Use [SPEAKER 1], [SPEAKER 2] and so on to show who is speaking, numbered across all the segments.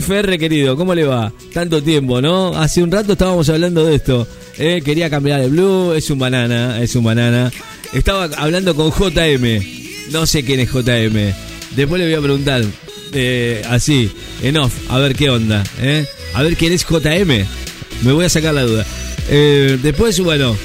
[SPEAKER 1] FR querido, ¿cómo le va? Tanto tiempo, ¿no? Hace un rato estábamos hablando de esto. Eh, quería cambiar de blue, es un banana, es un banana. Estaba hablando con JM. No sé quién es JM. Después le voy a preguntar, eh, así, en off, a ver qué onda. ¿eh? A ver quién es JM. Me voy a sacar la duda. Después, bueno,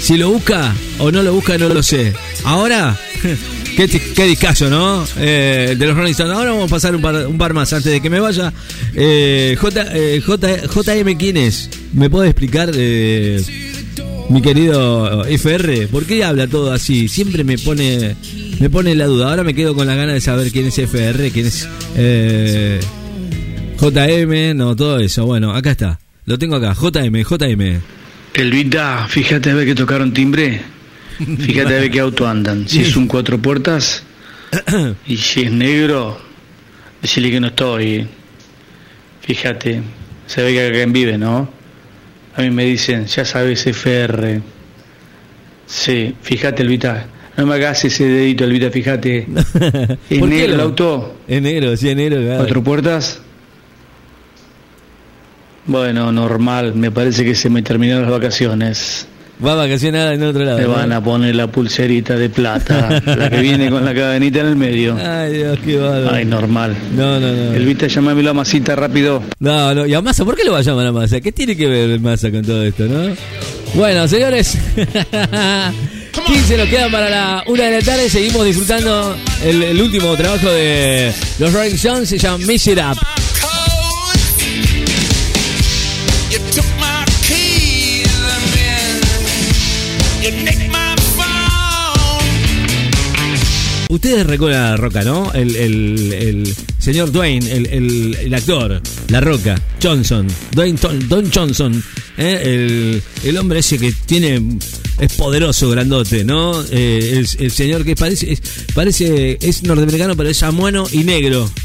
[SPEAKER 1] si lo busca o no lo busca, no lo sé. Ahora, qué, qué discazo, ¿no? Eh, de los Rolling Stones. Ahora vamos a pasar un par, un par más antes de que me vaya. Eh, J, eh, J, JM, ¿quién es? ¿Me puede explicar, eh, mi querido FR? ¿Por qué habla todo así? Siempre me pone, me pone la duda. Ahora me quedo con la ganas de saber quién es FR, quién es eh, JM, no, todo eso. Bueno, acá está. Lo tengo acá. JM, JM.
[SPEAKER 2] Elvita, fíjate a ver que tocaron timbre. Fíjate a ver qué auto andan. Si es un cuatro puertas y si es negro, decirle que no estoy. Fíjate, se ve que acá en vive, ¿no? A mí me dicen, ya sabes, FR. Sí, fíjate, Elvita. No me hagas ese dedito, Elvita, fíjate. ¿Es
[SPEAKER 1] ¿Por qué
[SPEAKER 2] negro el auto?
[SPEAKER 1] Es negro, sí, es negro. claro.
[SPEAKER 2] ¿Cuatro puertas? Bueno, normal. Me parece que se me terminaron las vacaciones.
[SPEAKER 1] Va a vacacionar en otro lado. ¿no?
[SPEAKER 2] van a poner la pulserita de plata, la que viene con la cadenita en el medio.
[SPEAKER 1] Ay, Dios, qué bárbaro.
[SPEAKER 2] Ay, normal.
[SPEAKER 1] No, no, no.
[SPEAKER 2] Elvita, llámamelo a masita rápido.
[SPEAKER 1] No, no. ¿Y a Massa? ¿Por qué lo va a llamar a Massa? ¿Qué tiene que ver Massa con todo esto, no? Bueno, señores. 15 nos quedan para la una de la tarde. Seguimos disfrutando el, el último trabajo de los Rolling Stones. Se llama Miss It Up. Ustedes recuerdan a La Roca, ¿no? El, señor Dwayne, el, actor, La Roca, Johnson, Dwayne Don Johnson, ¿eh? el, hombre ese que tiene, es poderoso, grandote, ¿no? Eh, el, señor que parece, es, parece, es norteamericano, pero es samuano y negro.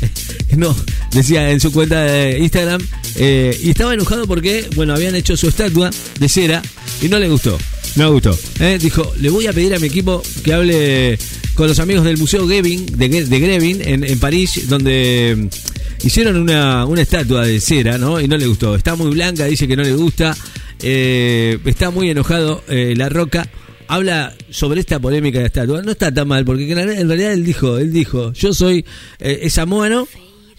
[SPEAKER 1] No, decía en su cuenta de Instagram, eh, y estaba enojado porque, bueno, habían hecho su estatua de cera y no le gustó. No gustó. Dijo, le voy a pedir a mi equipo que hable con los amigos del Museo Gevin, de, de Grevin, en, en París, donde mm, hicieron una, una estatua de cera, ¿no? Y no le gustó. Está muy blanca, dice que no le gusta. eh, está muy enojado eh, La Roca. Habla sobre esta polémica de estatua. No está tan mal, porque en realidad, él dijo, él dijo, yo soy eh, samuano,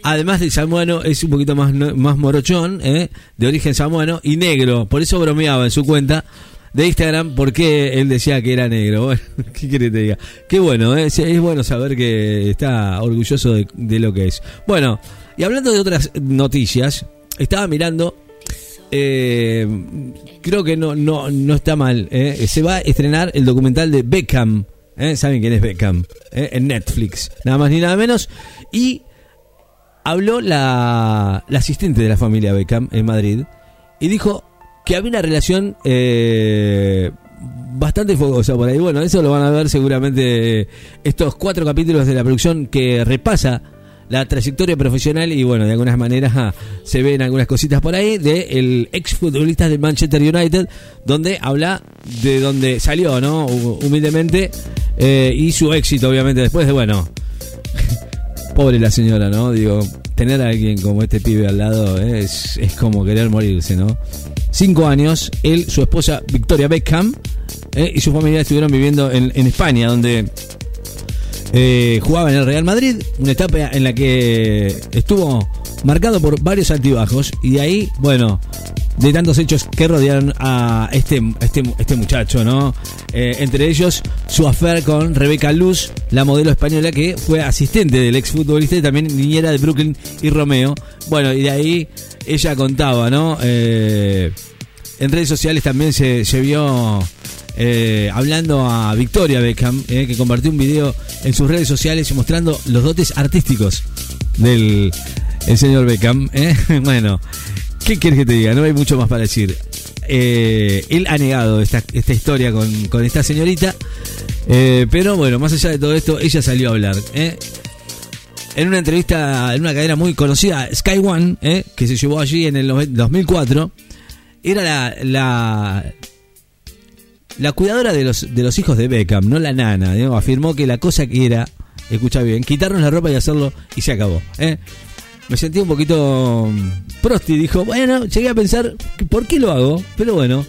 [SPEAKER 1] Además de samuano, es un poquito más, más morochón, ¿eh? de origen samuano, y negro. Por eso bromeaba en su cuenta de Instagram porque él decía que era negro. Bueno, ¿qué quiere que te diga? Qué bueno, ¿eh? Es bueno saber que está orgulloso de, lo que es. Bueno, y hablando de otras noticias, estaba mirando. eh, creo que no, no, no está mal. ¿eh? Se va a estrenar el documental de Beckham. ¿Saben quién es Beckham? En Netflix. Nada más ni nada menos. Y habló la, la asistente de la familia Beckham en Madrid y dijo que había una relación eh, bastante fogosa por ahí. Bueno, eso lo van a ver seguramente estos cuatro capítulos de la producción que repasa la trayectoria profesional y bueno, de algunas maneras ah, se ven algunas cositas por ahí de el ex futbolista del Manchester United, donde habla de donde salió, ¿no? Humildemente eh, y su éxito, obviamente, después de, bueno, Pobre la señora, ¿no? Digo, tener a alguien como este pibe al lado ¿eh? es, es como querer morirse, ¿no? Cinco años, él, su esposa Victoria Beckham ¿eh? y su familia estuvieron viviendo en, España, donde eh, jugaba en el Real Madrid, una etapa en la que estuvo marcado por varios altibajos y de ahí, bueno, de tantos hechos que rodearon a este, este, este muchacho, ¿no? Eh, entre ellos su affair con Rebeca Luz, la modelo española que fue asistente del exfutbolista y también niñera de Brooklyn y Romeo. Bueno, y de ahí ella contaba, ¿no? Eh, en redes sociales también se, se vio eh, hablando a Victoria Beckham, que compartió un video en sus redes sociales mostrando los dotes artísticos del el señor Beckham. Bueno, ¿qué quieres que te diga? No hay mucho más para decir. Eh, él ha negado esta, esta historia con, con esta señorita, eh, pero bueno, más allá de todo esto, ella salió a hablar. eh. En una entrevista en una cadena muy conocida, Sky One, que se llevó allí en el nove- 2004, era la, la, la cuidadora de los, de los hijos de Beckham, no la nana. afirmó que la cosa que era, escucha bien, quitarnos la ropa y hacerlo y se acabó. Me sentí un poquito mm, prosti. Dijo, bueno, llegué a pensar, ¿por qué lo hago? Pero bueno,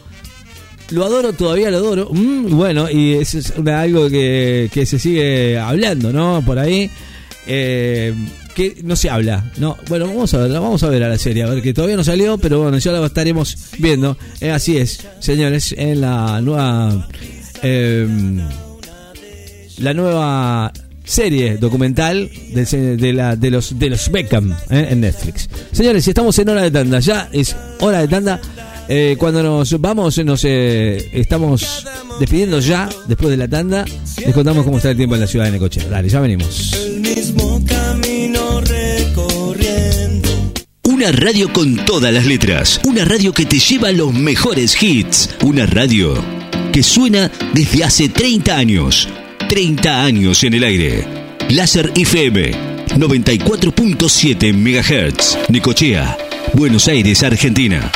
[SPEAKER 1] lo adoro, todavía lo adoro. Mm, bueno, y eso es algo que, que se sigue hablando, ¿no? Por ahí. Eh, que no se habla, ¿no? Bueno, vamos a ver, vamos a ver a la serie, a ver que todavía no salió, pero bueno, ya la estaremos viendo. Eh, así es, señores, en la nueva. eh, la nueva serie documental de, la- de los de los Beckham eh, en Netflix. Señores, estamos en hora de tanda, ya es hora de tanda. Eh, cuando nos vamos, nos eh, estamos despidiendo ya, después de la tanda. Les contamos cómo está el tiempo en la ciudad de Necochea. Dale, ya venimos.
[SPEAKER 3] El mismo camino recorriendo.
[SPEAKER 4] Una radio con todas las letras. Una radio que te lleva los mejores hits. Una radio que suena desde hace 30 años. 30 años en el aire. Láser FM 94.7 MHz. Necochea, Buenos Aires, Argentina.